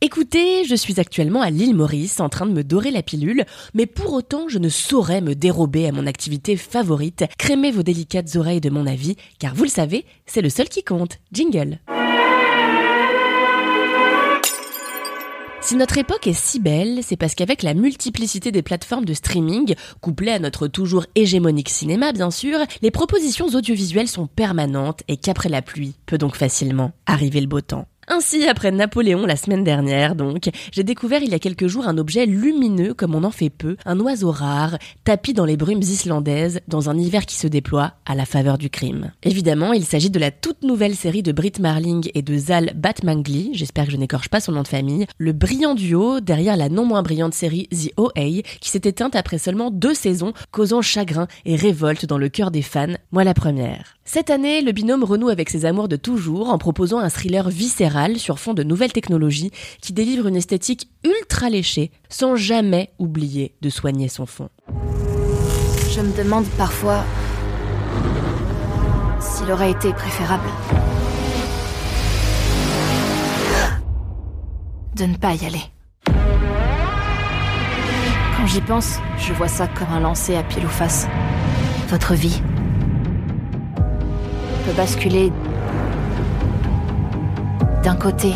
Écoutez, je suis actuellement à l'île Maurice en train de me dorer la pilule, mais pour autant je ne saurais me dérober à mon activité favorite, crémer vos délicates oreilles de mon avis, car vous le savez, c'est le seul qui compte. Jingle. Si notre époque est si belle, c'est parce qu'avec la multiplicité des plateformes de streaming, couplée à notre toujours hégémonique cinéma bien sûr, les propositions audiovisuelles sont permanentes et qu'après la pluie peut donc facilement arriver le beau temps. Ainsi, après Napoléon la semaine dernière, donc, j'ai découvert il y a quelques jours un objet lumineux comme on en fait peu, un oiseau rare, tapis dans les brumes islandaises, dans un hiver qui se déploie à la faveur du crime. Évidemment, il s'agit de la toute nouvelle série de Britt Marling et de Zal Batmangli, j'espère que je n'écorche pas son nom de famille, le brillant duo derrière la non moins brillante série The OA, qui s'est éteinte après seulement deux saisons, causant chagrin et révolte dans le cœur des fans, moi la première. Cette année, le binôme renoue avec ses amours de toujours en proposant un thriller viscéral sur fond de nouvelles technologies qui délivre une esthétique ultra léchée sans jamais oublier de soigner son fond. Je me demande parfois s'il aurait été préférable de ne pas y aller. Quand j'y pense, je vois ça comme un lancer à pile ou face. Votre vie peut basculer d'un côté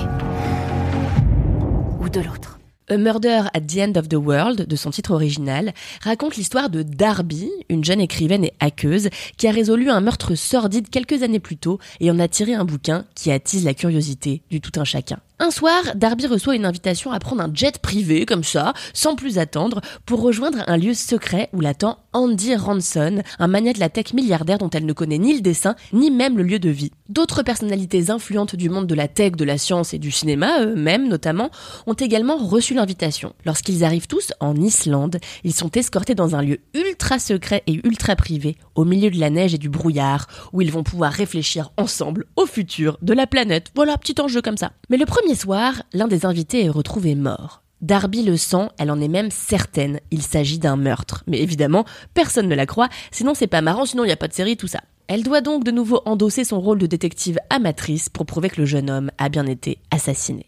ou de l'autre. A Murder at the End of the World, de son titre original, raconte l'histoire de Darby, une jeune écrivaine et hackeuse, qui a résolu un meurtre sordide quelques années plus tôt et en a tiré un bouquin qui attise la curiosité du tout un chacun. Un soir, Darby reçoit une invitation à prendre un jet privé, comme ça, sans plus attendre, pour rejoindre un lieu secret où l'attend Andy Ranson, un magnat de la tech milliardaire dont elle ne connaît ni le dessin, ni même le lieu de vie. D'autres personnalités influentes du monde de la tech, de la science et du cinéma, eux-mêmes notamment, ont également reçu l'invitation. Lorsqu'ils arrivent tous en Islande, ils sont escortés dans un lieu ultra secret et ultra privé, au milieu de la neige et du brouillard, où ils vont pouvoir réfléchir ensemble au futur de la planète. Voilà, petit enjeu comme ça. Mais le premier soir, l'un des invités est retrouvé mort. Darby le sent, elle en est même certaine, il s'agit d'un meurtre. Mais évidemment, personne ne la croit, sinon c'est pas marrant, sinon il n'y a pas de série, tout ça. Elle doit donc de nouveau endosser son rôle de détective amatrice pour prouver que le jeune homme a bien été assassiné.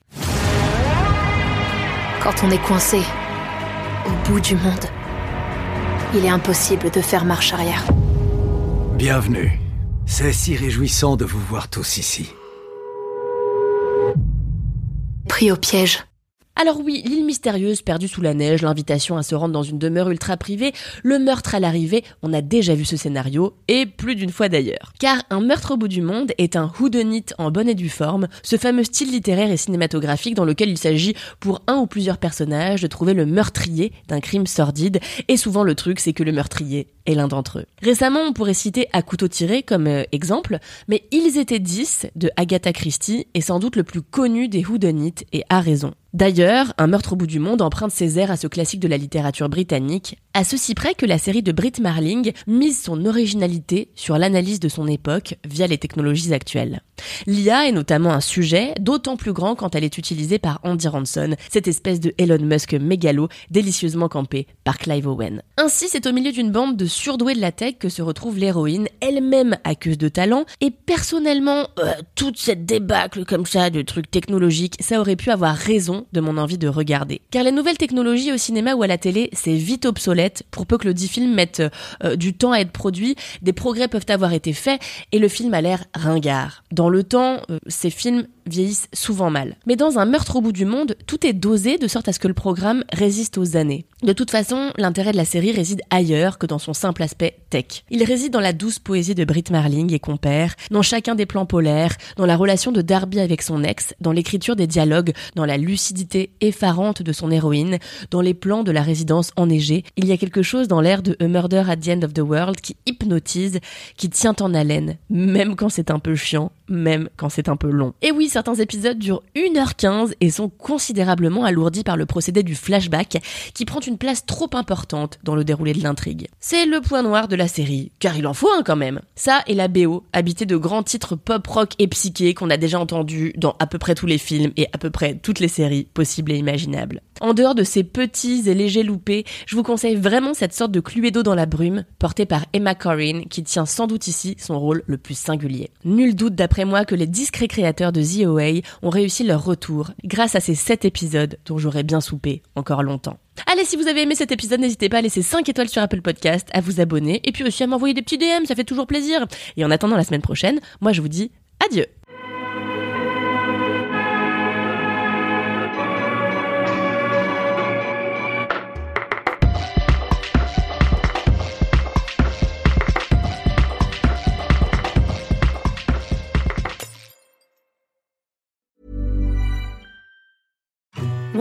Quand on est coincé au bout du monde, il est impossible de faire marche arrière. Bienvenue. C'est si réjouissant de vous voir tous ici. Pris au piège. Alors oui, l'île mystérieuse perdue sous la neige, l'invitation à se rendre dans une demeure ultra privée, le meurtre à l'arrivée, on a déjà vu ce scénario, et plus d'une fois d'ailleurs. Car Un meurtre au bout du monde est un whodunit en bonne et due forme, ce fameux style littéraire et cinématographique dans lequel il s'agit pour un ou plusieurs personnages de trouver le meurtrier d'un crime sordide, et souvent le truc c'est que le meurtrier est l'un d'entre eux. Récemment, on pourrait citer À couteau tiré comme euh, exemple, mais Ils étaient 10 de Agatha Christie est sans doute le plus connu des whodunits et a raison. D'ailleurs, Un meurtre au bout du monde emprunte ses airs à ce classique de la littérature britannique, à ceci près que la série de Britt Marling mise son originalité sur l'analyse de son époque via les technologies actuelles. L'IA est notamment un sujet d'autant plus grand quand elle est utilisée par Andy Ranson, cette espèce de Elon Musk mégalo délicieusement campé par Clive Owen. Ainsi, c'est au milieu d'une bande de surdoués de la tech que se retrouve l'héroïne, elle-même accuse de talent, et personnellement, euh, toute cette débâcle comme ça de trucs technologiques, ça aurait pu avoir raison de mon envie de regarder. Car les nouvelles technologies au cinéma ou à la télé, c'est vite obsolète, pour peu que le dit film mette euh, du temps à être produit, des progrès peuvent avoir été faits, et le film a l'air ringard. Dans le temps, euh, ces films vieillissent souvent mal. Mais dans un meurtre au bout du monde, tout est dosé de sorte à ce que le programme résiste aux années. De toute façon, l'intérêt de la série réside ailleurs que dans son simple aspect tech. Il réside dans la douce poésie de Britt Marling et compère, dans chacun des plans polaires, dans la relation de Darby avec son ex, dans l'écriture des dialogues, dans la lucidité lucidité effarante de son héroïne, dans les plans de la résidence enneigée, il y a quelque chose dans l'air de A Murder at the End of the World qui hypnotise, qui tient en haleine, même quand c'est un peu chiant, même quand c'est un peu long. Et oui, certains épisodes durent 1h15 et sont considérablement alourdis par le procédé du flashback, qui prend une place trop importante dans le déroulé de l'intrigue. C'est le point noir de la série, car il en faut un quand même. Ça et la BO, habité de grands titres pop-rock et psyché qu'on a déjà entendus dans à peu près tous les films et à peu près toutes les séries possibles et imaginables. En dehors de ces petits et légers loupés, je vous conseille vraiment cette sorte de Cluedo dans la brume, portée par Emma Corrin, qui tient sans doute ici son rôle le plus singulier. Nul doute d'après moi que les discrets créateurs de The OA ont réussi leur retour grâce à ces 7 épisodes dont j'aurais bien soupé encore longtemps. Allez, si vous avez aimé cet épisode, n'hésitez pas à laisser 5 étoiles sur Apple Podcast, à vous abonner et puis aussi à m'envoyer des petits DM, ça fait toujours plaisir. Et en attendant la semaine prochaine, moi je vous dis adieu.